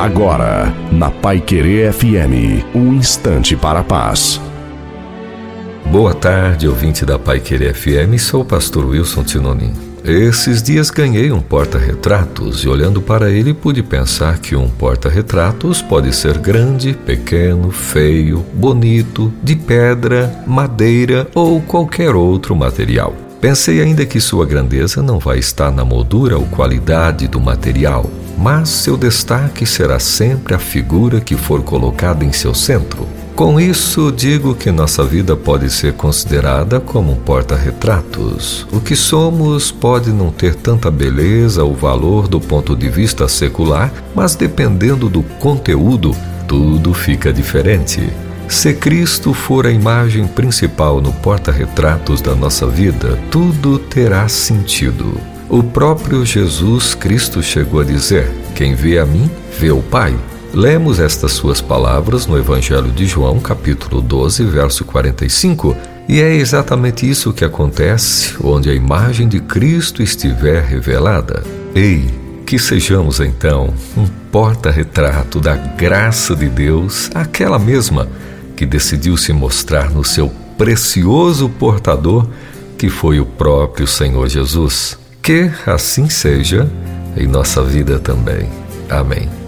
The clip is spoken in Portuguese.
Agora, na Pai Querer FM, um instante para a paz. Boa tarde, ouvinte da Pai Querer FM, sou o pastor Wilson Tinonim. Esses dias ganhei um porta-retratos e olhando para ele pude pensar que um porta-retratos pode ser grande, pequeno, feio, bonito, de pedra, madeira ou qualquer outro material. Pensei ainda que sua grandeza não vai estar na moldura ou qualidade do material, mas seu destaque será sempre a figura que for colocada em seu centro. Com isso, digo que nossa vida pode ser considerada como um porta-retratos. O que somos pode não ter tanta beleza ou valor do ponto de vista secular, mas dependendo do conteúdo, tudo fica diferente. Se Cristo for a imagem principal no porta-retratos da nossa vida, tudo terá sentido. O próprio Jesus Cristo chegou a dizer: Quem vê a mim, vê o Pai. Lemos estas suas palavras no Evangelho de João, capítulo 12, verso 45, e é exatamente isso que acontece onde a imagem de Cristo estiver revelada. Ei, que sejamos então um porta-retrato da graça de Deus, aquela mesma que decidiu se mostrar no seu precioso portador, que foi o próprio Senhor Jesus. Que assim seja em nossa vida também. Amém.